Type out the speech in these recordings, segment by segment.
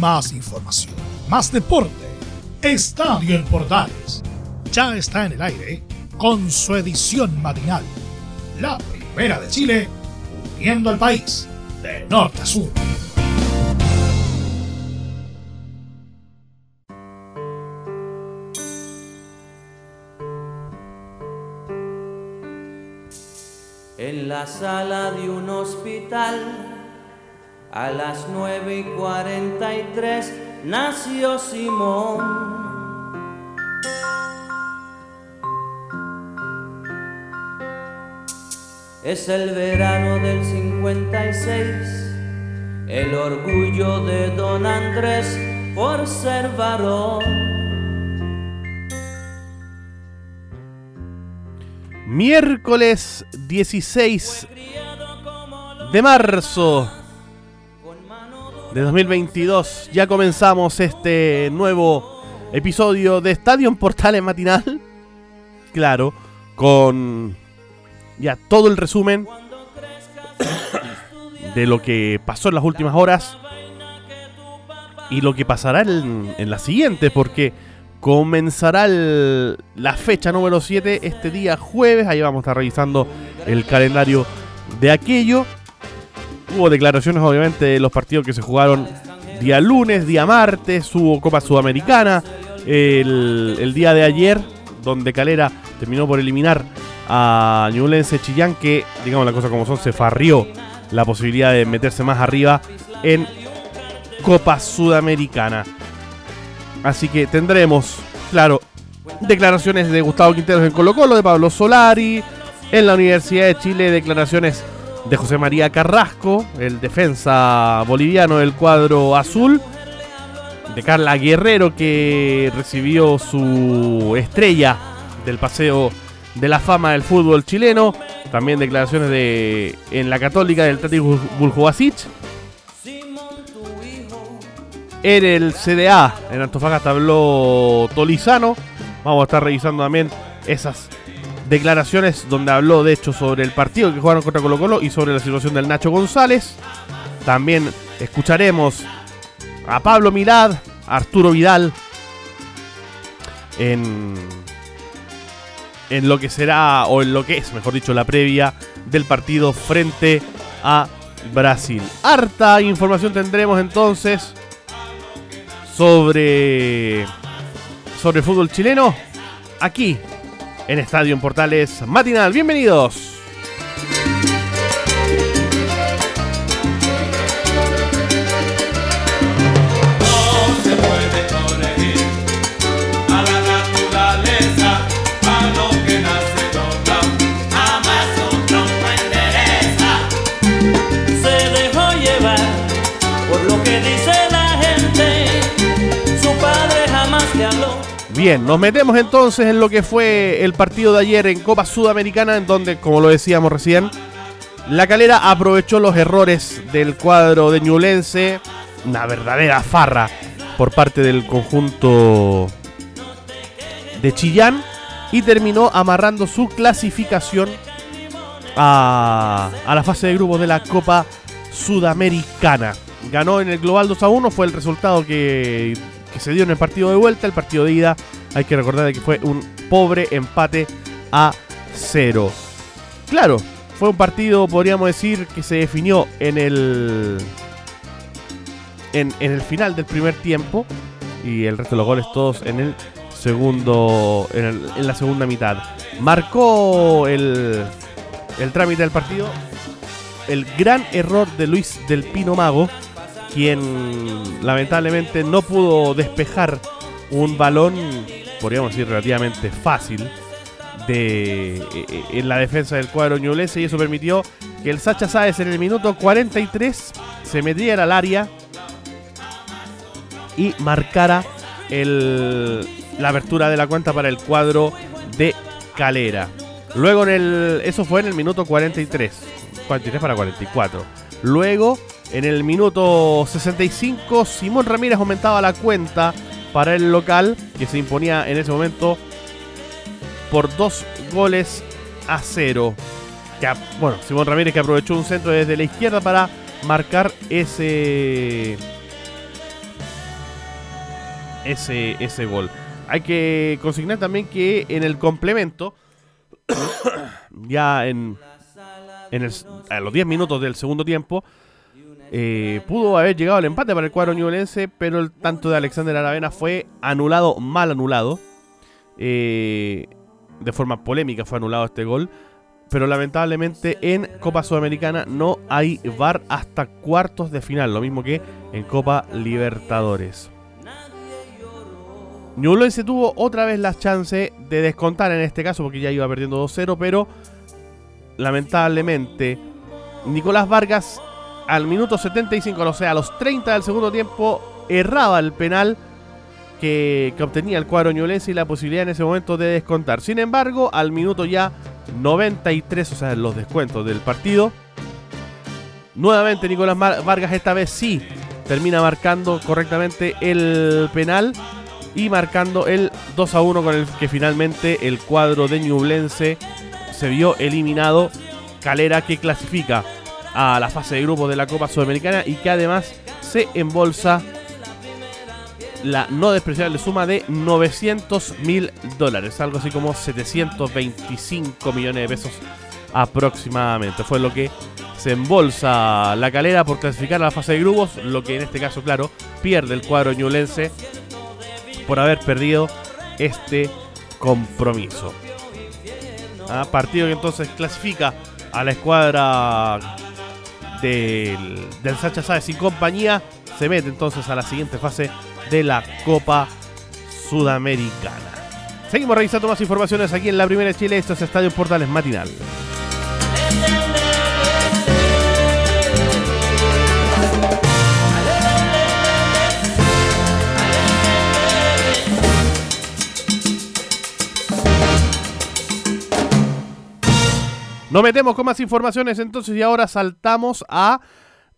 más información, más deporte. Estadio en Portales ya está en el aire con su edición matinal. La primera de Chile, uniendo al país de norte a sur. En la sala de un hospital a las nueve y cuarenta y tres nació Simón. Es el verano del 56, el orgullo de don Andrés por ser varón. Miércoles 16 de marzo de 2022. Ya comenzamos este nuevo episodio de Estadio Portales Matinal. Claro, con ya todo el resumen de lo que pasó en las últimas horas y lo que pasará en, en la siguiente, porque comenzará la fecha número 7 este día jueves. Ahí vamos a estar revisando el calendario de aquello. Hubo declaraciones, obviamente, de los partidos que se jugaron día lunes, día martes, hubo Copa Sudamericana. El, día de ayer, donde Calera terminó por eliminar a Ñublense Chillán, que, digamos la cosa como son, se farrió la posibilidad de meterse más arriba en Copa Sudamericana. Así que tendremos, claro, declaraciones de Gustavo Quinteros en Colo Colo, de Pablo Solari, en la Universidad de Chile, declaraciones de José María Carrasco, el defensa boliviano del cuadro azul, de Carla Guerrero que recibió su estrella del paseo de la fama del fútbol chileno, también declaraciones de en la Católica del Tati Buljubasic. En el CDA, en Antofagasta habló Tolizano. Vamos a estar revisando también esas declaraciones donde habló de hecho sobre el partido que jugaron contra Colo Colo y sobre la situación del Nacho González. También escucharemos a Pablo Mirad, a Arturo Vidal en, en lo que será, o en lo que es, mejor dicho, la previa del partido frente a Brasil. Harta información tendremos entonces sobre, sobre el fútbol chileno aquí en Estadio en Portales Matinal. Bienvenidos. Bien, nos metemos entonces en lo que fue el partido de ayer en Copa Sudamericana, en donde, como lo decíamos recién, la calera aprovechó los errores del cuadro de Ñulense, una verdadera farra por parte del conjunto de Chillán, y terminó amarrando su clasificación a, a la fase de grupos de la Copa Sudamericana. Ganó en el global 2 a 1, fue el resultado que que se dio en el partido de vuelta. El partido de ida, hay que recordar que fue un pobre empate a cero. Claro, fue un partido, podríamos decir, que se definió en el. En, el final del primer tiempo. Y el resto de los goles todos en el segundo. En, en la segunda mitad. Marcó el, el trámite del partido. El gran error de Luis del Pino Mago quien lamentablemente no pudo despejar un balón, podríamos decir relativamente fácil, de, eh, en la defensa del cuadro ñulense y eso permitió que el Sacha Sáez en el minuto 43 se metiera al área y marcara la apertura de la cuenta para el cuadro de Calera. Luego en el. Eso fue en el minuto 43. 43 para 44. Luego en el minuto 65, Simón Ramírez aumentaba la cuenta para el local, que se imponía en ese momento por dos goles a cero. bueno, Simón Ramírez que aprovechó un centro desde la izquierda para marcar ese ese, ese gol. Hay que consignar también que en el complemento, ya en, en a los 10 minutos del segundo tiempo, eh, pudo haber llegado el empate para el cuadro ñublense, pero el tanto de Alexander Aravena fue anulado, mal anulado. Eh, de forma polémica fue anulado este gol. Pero lamentablemente en Copa Sudamericana no hay VAR hasta cuartos de final, lo mismo que en Copa Libertadores. Ñublense tuvo otra vez la chance de descontar en este caso porque ya iba perdiendo 2-0, pero lamentablemente Nicolás Vargas al minuto 75, o sea, a los 30 del segundo tiempo, erraba el penal que, obtenía el cuadro ñulense y la posibilidad en ese momento de descontar. Sin embargo, al minuto ya 93, o sea, los descuentos del partido, nuevamente Nicolás Vargas esta vez sí termina marcando correctamente el penal y marcando el 2 a 1 con el que finalmente el cuadro de Ñublense se vio eliminado. Calera que clasifica a la fase de grupo de la Copa Sudamericana y que además se embolsa la no despreciable suma de 900 mil dólares, algo así como 725 millones de pesos aproximadamente. Fue lo que se embolsa la calera por clasificar a la fase de grupos, lo que en este caso, claro, pierde el cuadro ñulense por haber perdido este compromiso. Ah, partido que entonces clasifica a la escuadra del, del Sacha Sáez y compañía. Se mete entonces a la siguiente fase de la Copa Sudamericana. Seguimos revisando más informaciones aquí en la Primera de Chile. Esto es Estadio Portales Matinal. Nos metemos con más informaciones entonces y ahora saltamos a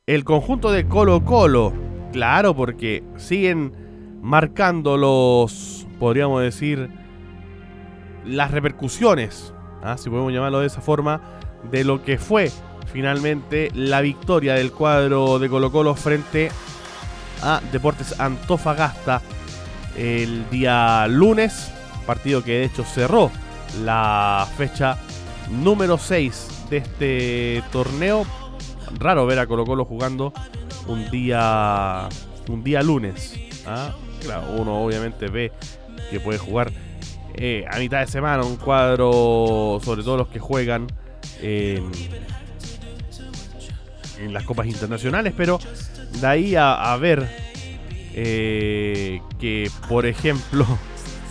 el conjunto de Colo Colo. Claro, porque siguen marcando los, podríamos decir, las repercusiones, ¿ah? si podemos llamarlo de esa forma, de lo que fue finalmente la victoria del cuadro de Colo Colo frente a Deportes Antofagasta el día lunes, partido que de hecho cerró la fecha número 6 de este torneo. Raro ver a Colo Colo jugando un día, un día lunes. ¿ah? uno obviamente ve que puede jugar eh, a mitad de semana un cuadro, sobre todo los que juegan en, las copas internacionales, pero de ahí a, ver eh, que, por ejemplo,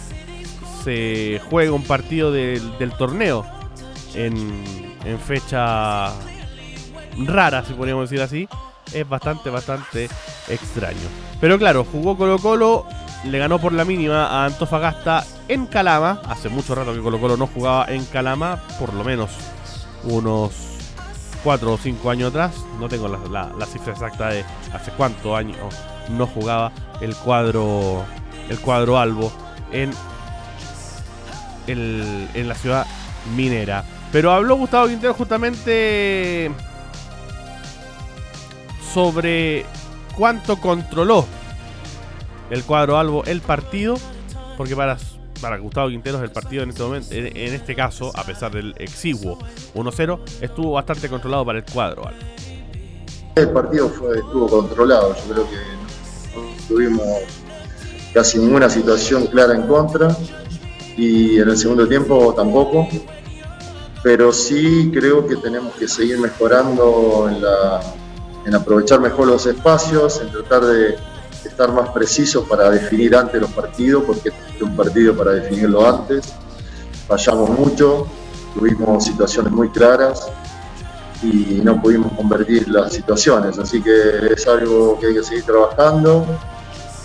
se juega un partido del, del torneo en, en fecha rara, si podríamos decir así, es bastante, bastante extraño. Pero claro, jugó Colo Colo, le ganó por la mínima a Antofagasta en Calama. Hace mucho rato que Colo Colo no jugaba en Calama, por lo menos unos 4 o 5 años atrás. No tengo la, cifra exacta de hace cuántos años no jugaba el cuadro, el cuadro Albo en, el, en la ciudad minera. Pero habló Gustavo Quintero justamente sobre cuánto controló el cuadro Albo el partido, porque para, para Gustavo Quinteros el partido en este momento, en, este caso, a pesar del exiguo 1-0, estuvo bastante controlado para el cuadro Albo. El partido fue, estuvo controlado, yo creo que no tuvimos casi ninguna situación clara en contra y en el segundo tiempo tampoco pero sí creo que tenemos que seguir mejorando en, aprovechar mejor los espacios, en tratar de estar más precisos para definir antes los partidos, porque es un partido para definirlo antes. Fallamos mucho, tuvimos situaciones muy claras y no pudimos convertir las situaciones, así que es algo que hay que seguir trabajando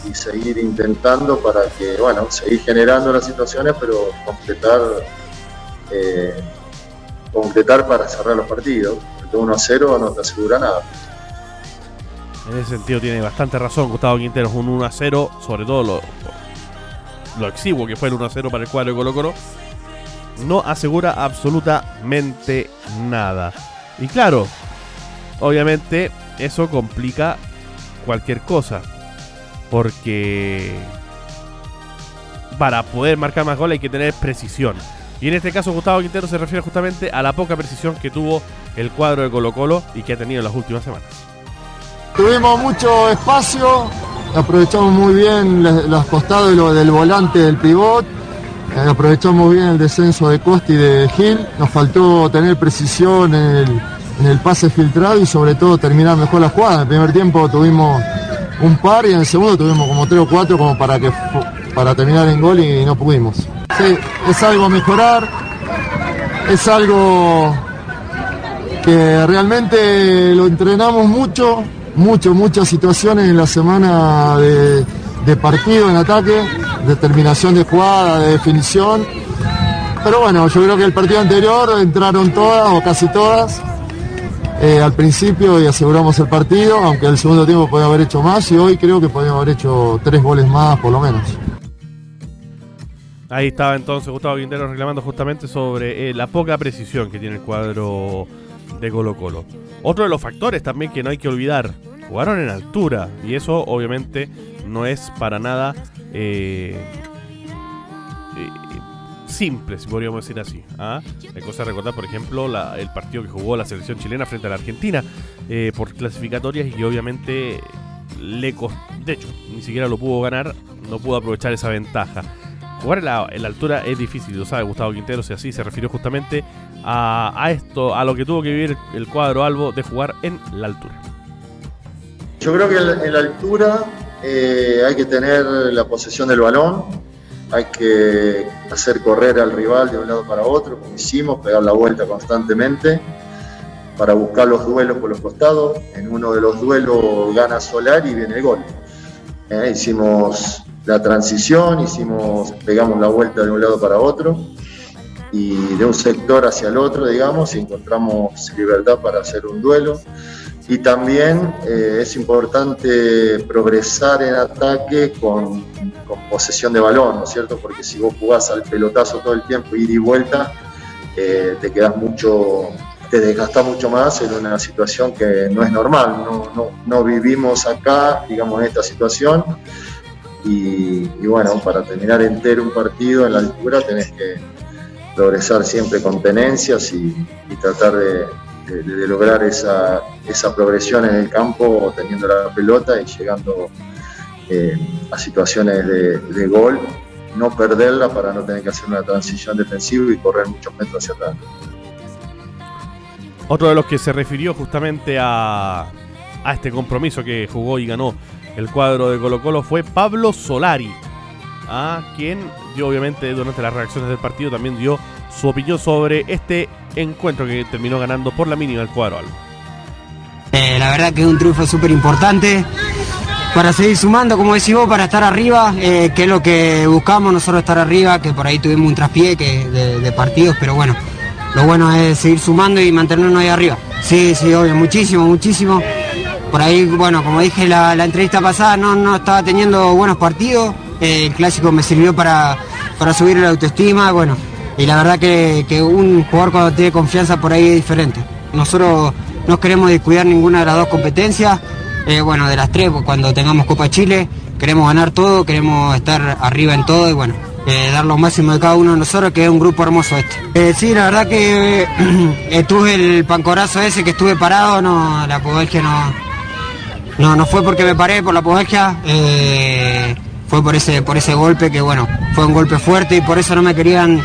y seguir intentando para que, bueno, seguir generando las situaciones, pero completar eh, concretar para cerrar los partidos. Porque 1 a 0 no te asegura nada. En ese sentido tiene bastante razón Gustavo Quinteros, un 1 a 0, sobre todo lo, lo exiguo que fue el 1 a 0 para el cuadro de Colo Colo, no asegura absolutamente nada. Y claro, obviamente eso complica cualquier cosa, porque para poder marcar más goles hay que tener precisión. Y en este caso Gustavo Quintero se refiere justamente a la poca precisión que tuvo el cuadro de Colo Colo y que ha tenido en las últimas semanas. Tuvimos mucho espacio, aprovechamos muy bien los costados del volante del pivot, eh, aprovechamos bien el descenso de Costa y de Gil, nos faltó tener precisión en el, pase filtrado y sobre todo terminar mejor la jugada. En el primer tiempo tuvimos un par y en el segundo tuvimos como tres o cuatro como para, que, para terminar en gol y no pudimos. Sí, es algo a mejorar, es algo que realmente lo entrenamos mucho, mucho, muchas situaciones en la semana de, partido en ataque, determinación de jugada, de definición. Pero bueno, yo creo que el partido anterior entraron todas o casi todas eh, al principio y aseguramos el partido, aunque el segundo tiempo podía haber hecho más y hoy creo que podíamos haber hecho tres goles más por lo menos. Ahí estaba entonces Gustavo Quintero reclamando justamente sobre eh, la poca precisión que tiene el cuadro de Colo Colo. Otro de los factores también que no hay que olvidar, jugaron en altura y eso obviamente no es para nada eh, eh, simple, si podríamos decir así. ¿ah? Hay cosa recordar, por ejemplo, el partido que jugó la selección chilena frente a la Argentina por clasificatorias y obviamente le costó, de hecho, ni siquiera lo pudo ganar, no pudo aprovechar esa ventaja. Jugar en la, altura es difícil, lo sabe Gustavo Quintero, si así se refirió justamente a, esto, a lo que tuvo que vivir el cuadro Albo de jugar en la altura. Yo creo que en la altura eh, hay que tener la posesión del balón, hay que hacer correr al rival de un lado para otro, como hicimos, pegar la vuelta constantemente para buscar los duelos por los costados. En uno de los duelos gana Solar y viene el gol. Eh, hicimos la transición, hicimos, pegamos la vuelta de un lado para otro y de un sector hacia el otro, digamos, y encontramos libertad para hacer un duelo. Y también eh, es importante progresar en ataque con, posesión de balón, ¿no es cierto? Porque si vos jugás al pelotazo todo el tiempo, ida y vuelta, eh, te quedas mucho, te desgastas mucho más en una situación que no es normal. No, no, no vivimos acá, digamos, en esta situación y, bueno, para terminar entero un partido en la altura tenés que progresar siempre con tenencias y, tratar de, lograr esa, progresión en el campo teniendo la pelota y llegando eh, a situaciones de, gol, no perderla para no tener que hacer una transición defensiva y correr muchos metros hacia atrás. Otro de los que se refirió justamente a este compromiso que jugó y ganó el cuadro de Colo Colo fue Pablo Solari, a quien dio obviamente durante las reacciones del partido también dio su opinión sobre este encuentro que terminó ganando por la mínima el cuadro. Eh, la verdad que es un triunfo súper importante para seguir sumando, como decimos, para estar arriba, eh, que es lo que buscamos nosotros estar arriba, que por ahí tuvimos un traspié de, partidos, pero bueno, lo bueno es seguir sumando y mantenernos ahí arriba. Sí, sí, obvio, muchísimo, muchísimo. Por ahí, bueno, como dije la, la entrevista pasada, no, no estaba teniendo buenos partidos. el clásico me sirvió para, para subir la autoestima, bueno. Y la verdad que, un jugador cuando tiene confianza por ahí es diferente. Nosotros no queremos descuidar ninguna de las dos competencias. Eh, bueno, de las tres, pues, cuando tengamos Copa Chile, queremos ganar todo, queremos estar arriba en todo y bueno, eh, dar lo máximo de cada uno de nosotros, que es un grupo hermoso este. Eh, sí, la verdad que estuve el pancorazo ese que estuve parado, no, la que no, no, no fue porque me paré por la poesía, eh, fue por ese, por ese golpe que bueno, fue un golpe fuerte y por eso no me querían,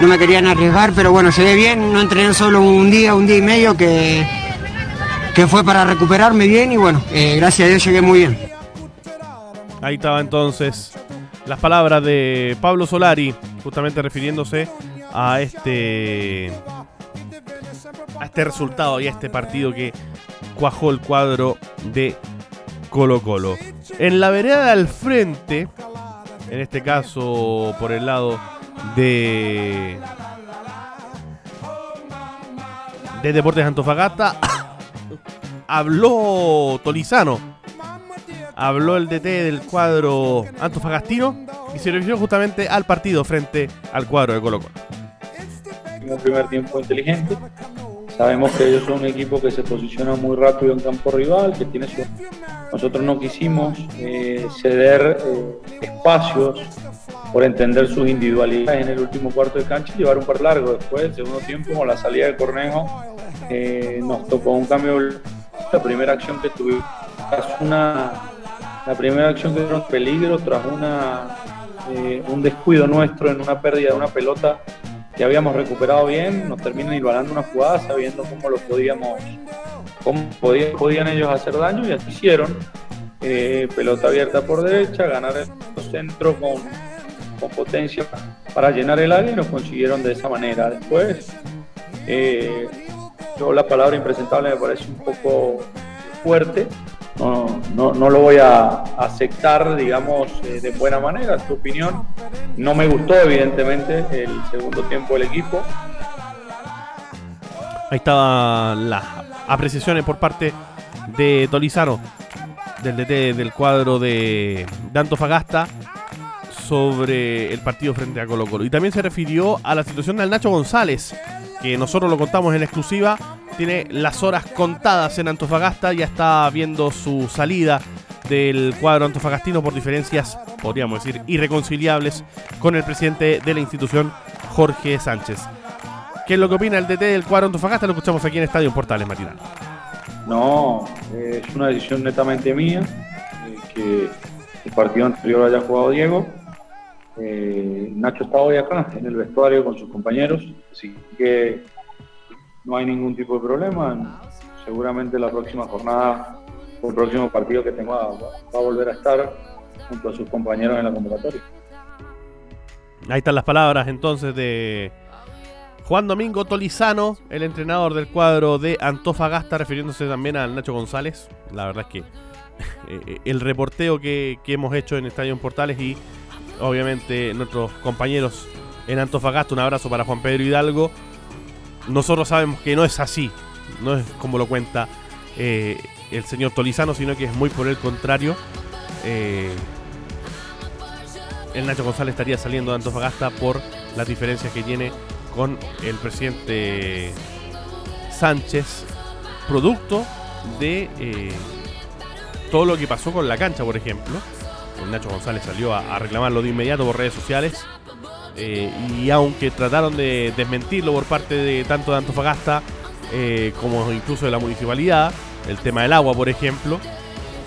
no me querían arriesgar, pero bueno, llegué bien, no entrené solo un día, un día y medio que, que fue para recuperarme bien y bueno, eh, gracias a Dios llegué muy bien. Ahí estaba entonces las palabras de Pablo Solari, justamente refiriéndose a este a este resultado y a este partido que cuajó el cuadro de Colo Colo. En la vereda al frente, en este caso por el lado de de Deportes Antofagasta, habló Tolizano, habló el DT del cuadro antofagastino y se refirió justamente al partido frente al cuadro de Colo Colo. Un primer tiempo inteligente, Sabemos que ellos son un equipo que se posiciona muy rápido en campo rival, que tiene Nosotros no quisimos eh, ceder eh, espacios por entender sus individualidades en el último cuarto de cancha y llevar un par largo. Después, el segundo tiempo, con la salida de Cornejo, eh, nos tocó un cambio. La primera acción que tuvimos, tras una, la primera acción que un peligro, tras una, un descuido nuestro en una pérdida de una pelota que habíamos recuperado bien, nos terminan igualando una jugada sabiendo cómo lo podíamos, cómo podían, podían ellos hacer daño y así hicieron. Eh, pelota abierta por derecha, ganar el centro con con potencia para llenar el área y nos consiguieron de esa manera. Después, eh, yo la palabra impresentable me parece un poco fuerte, no, no, no lo voy a aceptar, digamos, eh, de buena manera, tu opinión. No me gustó, evidentemente, el segundo tiempo del equipo. Ahí estaban las apreciaciones por parte de Tolizano, del DT del cuadro de, Antofagasta sobre el partido frente a Colo Colo. Y también se refirió a la situación del Nacho González, que nosotros lo contamos en exclusiva. Tiene las horas contadas en Antofagasta, ya está viendo su salida del cuadro antofagastino por diferencias, podríamos decir, irreconciliables con el presidente de la institución, Jorge Sánchez. ¿Qué es lo que opina el DT del cuadro Antofagasta? Lo escuchamos aquí en Estadio Portales Matinal. No, es una decisión netamente mía, eh, que el partido anterior haya jugado Diego eh, Nacho está hoy acá en el vestuario con sus compañeros, así que no hay ningún tipo de problema. Seguramente la próxima jornada el próximo partido que tenga va, a volver a estar junto a sus compañeros en la convocatoria. Ahí están las palabras entonces de Juan Domingo Tolizano, el entrenador del cuadro de Antofagasta, refiriéndose también al Nacho González. La verdad es que eh, el reporteo que, hemos hecho en Estadio Portales y obviamente nuestros compañeros en Antofagasta, un abrazo para Juan Pedro Hidalgo. Nosotros sabemos que no es así, no es como lo cuenta eh, el señor Tolizano, sino que es muy por el contrario. Eh, el Nacho González estaría saliendo de Antofagasta por las diferencias que tiene con el presidente Sánchez, producto de eh, todo lo que pasó con la cancha, por ejemplo Nacho González salió a, reclamarlo de inmediato por redes sociales. Eh, y aunque trataron de desmentirlo por parte de tanto de Antofagasta como incluso de la municipalidad, el tema del agua, por ejemplo,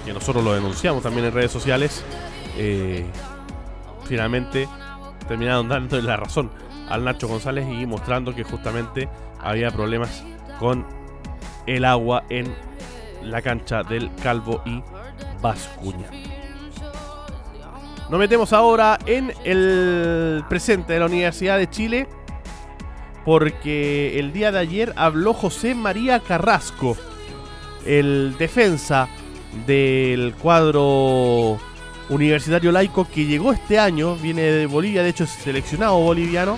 que nosotros lo denunciamos también en redes sociales, eh, finalmente terminaron dando la razón al Nacho González y mostrando que justamente había problemas con el agua en la cancha del Calvo y Vascuña. Nos metemos ahora en el presente de la Universidad de Chile porque el día de ayer habló José María Carrasco, el defensa del cuadro universitario laico que llegó este año, viene de Bolivia, de hecho es seleccionado boliviano,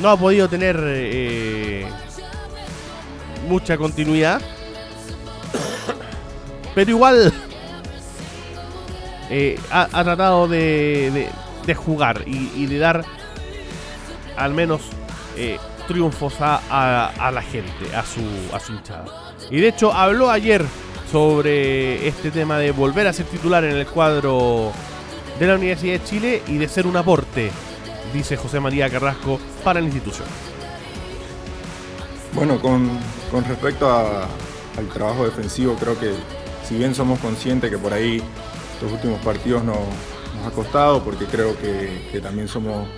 no ha podido tener eh, mucha continuidad, pero igual eh, ha, tratado de, jugar y, de dar al menos eh, triunfos a, la gente, a su, a su hinchada. Y de hecho habló ayer sobre este tema de volver a ser titular en el cuadro de la Universidad de Chile y de ser un aporte, dice José María Carrasco, para la institución. Bueno, con, respecto al trabajo defensivo, creo que si bien somos conscientes que por ahí los últimos partidos nos, ha costado porque creo que, también somos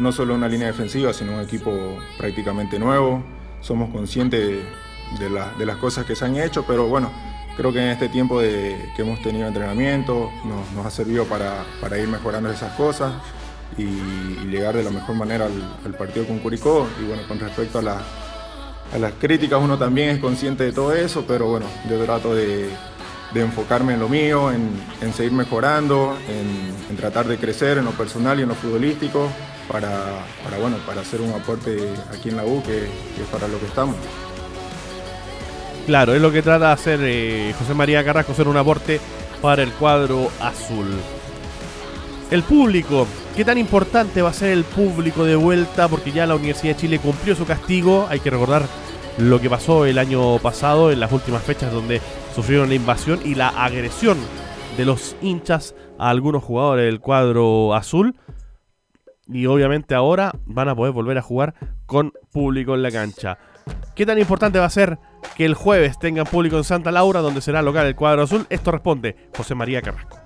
no solo una línea defensiva, sino un equipo prácticamente nuevo. Somos conscientes de, las cosas que se han hecho, pero bueno, creo que en este tiempo de, que hemos tenido entrenamiento nos, ha servido para, ir mejorando esas cosas y, llegar de la mejor manera al, partido con Curicó. Y bueno, con respecto a, a las críticas, uno también es consciente de todo eso, pero bueno, yo trato de, de enfocarme en lo mío, en, seguir mejorando, en, tratar de crecer en lo personal y en lo futbolístico para, bueno, para hacer un aporte aquí en la U, que, es para lo que estamos. Claro, es lo que trata de hacer eh, José María Carrasco, ser un aporte para el cuadro azul. El público, ¿qué tan importante va a ser el público de vuelta? Porque ya la Universidad de Chile cumplió su castigo, hay que recordar lo que pasó el año pasado en las últimas fechas donde sufrieron la invasión y la agresión de los hinchas a algunos jugadores del cuadro azul. Y obviamente ahora van a poder volver a jugar con público en la cancha. ¿Qué tan importante va a ser que el jueves tengan público en Santa Laura, donde será local el cuadro azul? Esto responde José María Carrasco.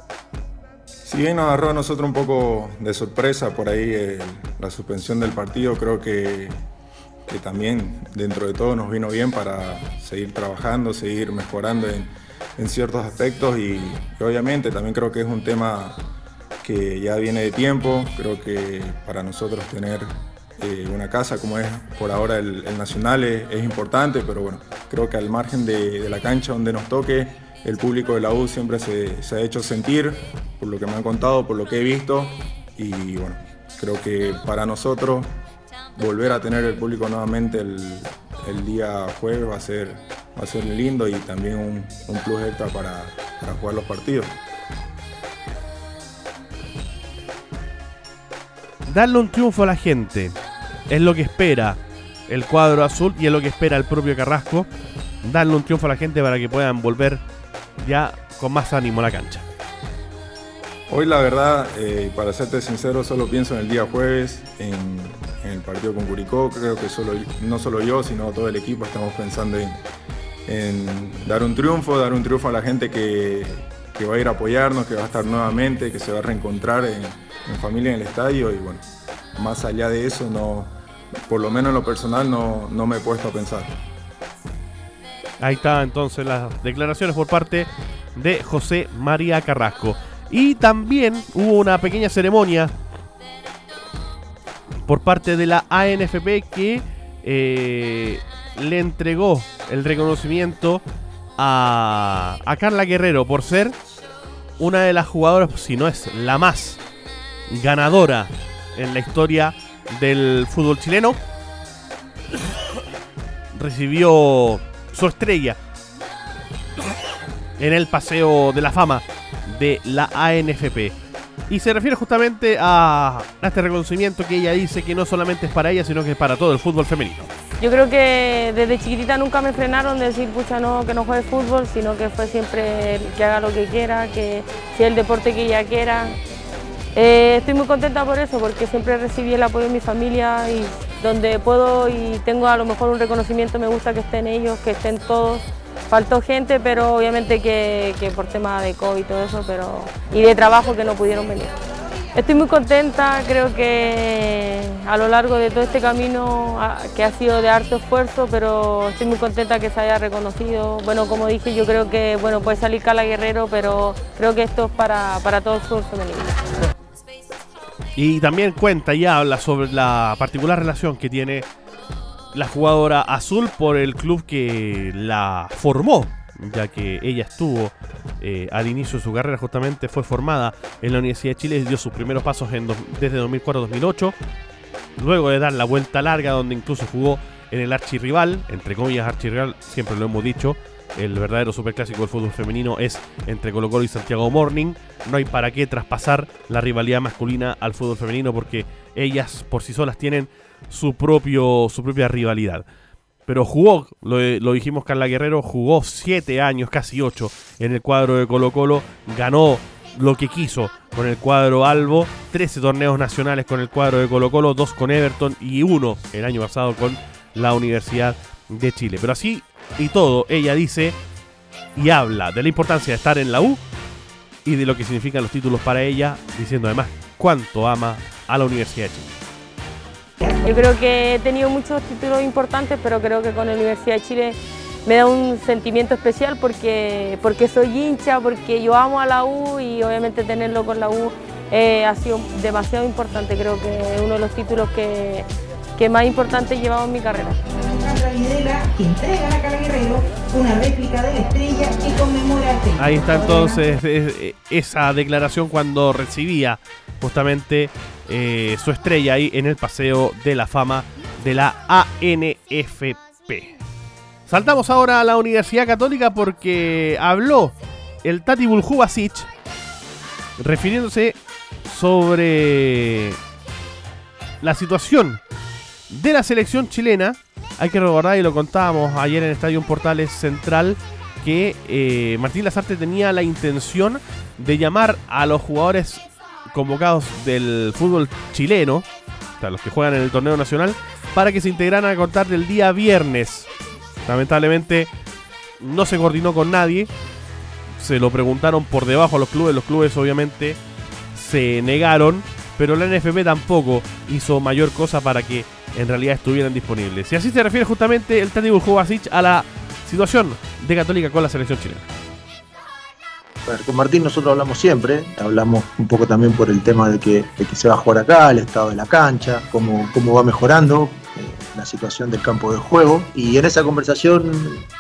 Si bien nos agarró a nosotros un poco de sorpresa por ahí eh, la suspensión del partido, creo que, que, también dentro de todo nos vino bien para seguir trabajando, seguir mejorando en, en ciertos aspectos y, y, obviamente también creo que es un tema que ya viene de tiempo, creo que para nosotros tener eh, una casa como es por ahora el, Nacional es, importante, pero bueno, creo que al margen de, la cancha donde nos toque, el público de la U siempre se, ha hecho sentir, por lo que me han contado, por lo que he visto, y bueno, creo que para nosotros volver a tener el público nuevamente el, día jueves va a ser, va a ser lindo y también un, un plus extra para, para jugar los partidos. Darle un triunfo a la gente. Es lo que espera el cuadro azul y es lo que espera el propio Carrasco. Darle un triunfo a la gente para que puedan volver ya con más ánimo a la cancha. Hoy la verdad, eh, para serte sincero, solo pienso en el día jueves, en, el partido con Curicó. Creo que no solo yo, sino todo el equipo estamos pensando en, dar un triunfo, dar un triunfo a la gente que, que va a ir a apoyarnos, que va a estar nuevamente, que se va a reencontrar en, en familia en el estadio y bueno, más allá de eso, no, por lo menos en lo personal no, no me he puesto a pensar. Ahí está entonces las declaraciones por parte de José María Carrasco. Y también hubo una pequeña ceremonia por parte de la ANFP que eh, le entregó el reconocimiento a, a Carla Guerrero por ser una de las jugadoras, si no es la más ganadora en la historia del fútbol chileno. Recibió su estrella en el Paseo de la Fama de la ANFP. Y se refiere justamente a, este reconocimiento que ella dice que no solamente es para ella, sino que es para todo el fútbol femenino. Yo creo que desde chiquitita nunca me frenaron de decir, pucha, no, que no juegue fútbol, sino que fue siempre que haga lo que quiera, que sea el deporte que ella quiera, eh, estoy muy contenta por eso, porque siempre recibí el apoyo de mi familia y donde puedo y tengo a lo mejor un reconocimiento, me gusta que estén ellos, que estén todos. Faltó gente, pero obviamente que, por tema de COVID y todo eso, pero, y de trabajo que no pudieron venir. Estoy muy contenta, creo que a lo largo de todo este camino que ha sido de harto esfuerzo, pero estoy muy contenta que se haya reconocido. Bueno, como dije, yo creo que bueno, puede salir Cala Guerrero, pero creo que esto es para, para todo el sur femenino. Y también cuenta y habla sobre la particular relación que tiene la jugadora azul por el club que la formó, ya que ella estuvo eh, al inicio de su carrera, justamente fue formada en la Universidad de Chile y dio sus primeros pasos en desde 2004-2008, luego de dar la vuelta larga donde incluso jugó en el archirrival, entre comillas archirrival, siempre lo hemos dicho, el verdadero superclásico del fútbol femenino es entre Colo Colo y Santiago Morning. No hay para qué traspasar la rivalidad masculina al fútbol femenino porque ellas por sí solas tienen su, propio, su propia rivalidad. Pero jugó, lo, lo dijimos Carla Guerrero, jugó 7 años, casi 8 en el cuadro de Colo Colo, ganó lo que quiso con el cuadro Albo, 13 torneos nacionales con el cuadro de Colo Colo, 2 con Everton y uno el año pasado con la Universidad de Chile. Pero así y todo, ella dice y habla de la importancia de estar en la U y de lo que significan los títulos para ella, diciendo además cuánto ama a la Universidad de Chile. Yo creo que he tenido muchos títulos importantes, pero creo que con la Universidad de Chile me da un sentimiento especial porque, porque soy hincha, porque yo amo a la U y obviamente tenerlo con la U eh, ha sido demasiado importante. Creo que uno de los títulos que, que más importante he llevado en mi carrera. que entrega a Cala Guerrero una réplica de la estrella que conmemora Ahí está entonces esa declaración cuando recibía justamente eh, su estrella ahí en el Paseo de la Fama de la ANFP. Saltamos ahora a la Universidad Católica porque habló el Tati Buljubasic refiriéndose sobre la situación de la selección chilena. Hay que recordar, y lo contábamos ayer en el Estadio Portales Central, que eh, Martín Lazarte tenía la intención de llamar a los jugadores convocados del fútbol chileno, los que juegan en el torneo nacional, para que se integraran a contar del día viernes. Lamentablemente no se coordinó con nadie, se lo preguntaron por debajo a los clubes, los clubes obviamente se negaron, pero la NFP tampoco hizo mayor cosa para que en realidad estuvieran disponibles. Y así se refiere justamente el Tati Jovasic a la situación de Católica con la selección chilena. con Martín nosotros hablamos siempre, hablamos un poco también por el tema de que, se va a jugar acá, el estado de la cancha, cómo, cómo va mejorando, la situación del campo de juego. Y en esa conversación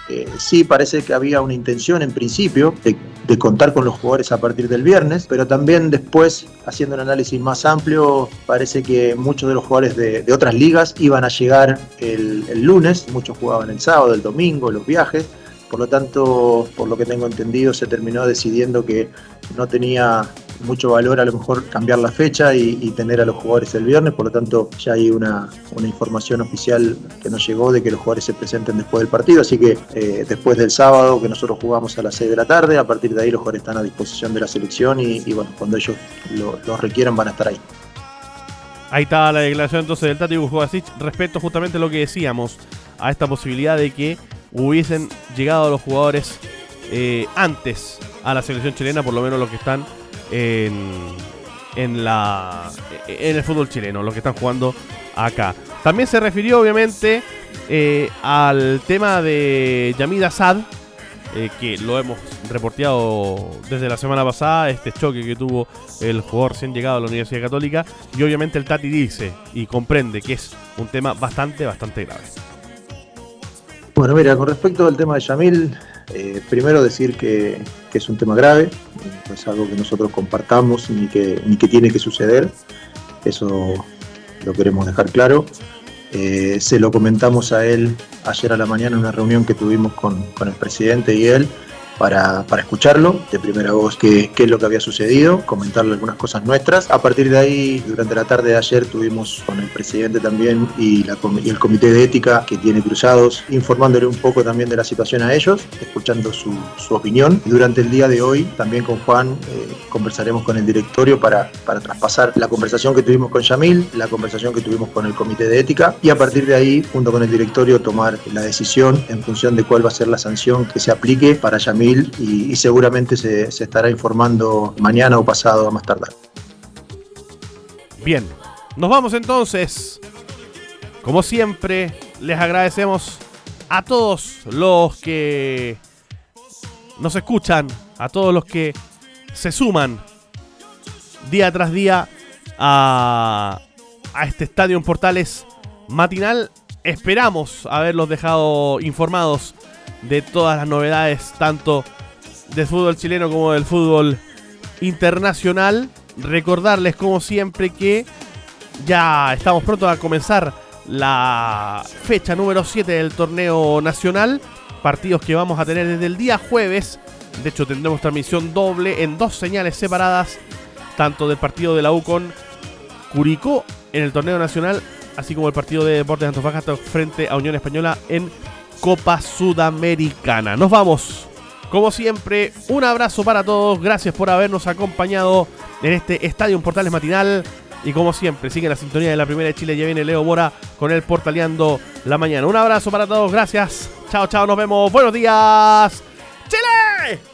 eh, sí parece que había una intención en principio de, contar con los jugadores a partir del viernes, pero también después, haciendo un análisis más amplio, parece que muchos de los jugadores de, otras ligas iban a llegar el, el lunes, muchos jugaban el sábado, el domingo, los viajes. Por lo tanto, por lo que tengo entendido, se terminó decidiendo que no tenía mucho valor a lo mejor cambiar la fecha y, tener a los jugadores el viernes, por lo tanto ya hay una, información oficial que nos llegó de que los jugadores se presenten después del partido, así que eh, después del sábado que nosotros jugamos a las 6 de la tarde, a partir de ahí los jugadores están a disposición de la selección y, bueno, cuando ellos lo, requieran van a estar ahí. Ahí está la declaración entonces del Tati Bujovasic respecto justamente a lo que decíamos, a esta posibilidad de que hubiesen llegado los jugadores eh, antes a la selección chilena, por lo menos los que están en, la, en el fútbol chileno, los que están jugando acá. También se refirió obviamente eh, al tema de Yamid Assad, eh, que lo hemos reporteado desde la semana pasada, este choque que tuvo el jugador recién llegado a la Universidad Católica, y obviamente el Tati dice y comprende que es un tema bastante, bastante grave. Bueno, mira, con respecto al tema de Yamil, eh, primero decir que, es un tema grave, no es algo que nosotros compartamos ni que, ni que tiene que suceder, eso lo queremos dejar claro. Eh, se lo comentamos a él ayer a la mañana en una reunión que tuvimos con, con el presidente y él para, escucharlo de primera voz qué, qué, es lo que había sucedido, comentarle algunas cosas nuestras. A partir de ahí, durante la tarde de ayer, tuvimos con el presidente también y, el comité de ética que tiene cruzados, informándole un poco también de la situación a ellos, escuchando su, su opinión. Durante el día de hoy, también con Juan, eh, conversaremos con el directorio para, para traspasar la conversación que tuvimos con Yamil, la conversación que tuvimos con el comité de ética y a partir de ahí, junto con el directorio, tomar la decisión en función de cuál va a ser la sanción que se aplique para Yamil y, seguramente se, estará informando mañana o pasado a más tardar. Bien, nos vamos entonces. Como siempre, les agradecemos a todos los que nos escuchan, a todos los que se suman día tras día a, a este Estadio en Portales matinal. Esperamos haberlos dejado informados de todas las novedades, tanto del fútbol chileno como del fútbol internacional. Recordarles, como siempre, que ya estamos pronto a comenzar la fecha número 7 del torneo nacional. Partidos que vamos a tener desde el día jueves. De hecho, tendremos transmisión doble en dos señales separadas, tanto del partido de la U con Curicó en el torneo nacional, así como el partido de Deportes Antofagasta frente a Unión Española en Copa Sudamericana. Nos vamos. Como siempre, un abrazo para todos. Gracias por habernos acompañado en este Estadio Portales Matinal. Y como siempre, sigue la sintonía de la Primera de Chile. Ya viene Leo Bora con el Portaleando la mañana. Un abrazo para todos. Gracias. Chao, chao. Nos vemos. Buenos días. Chile.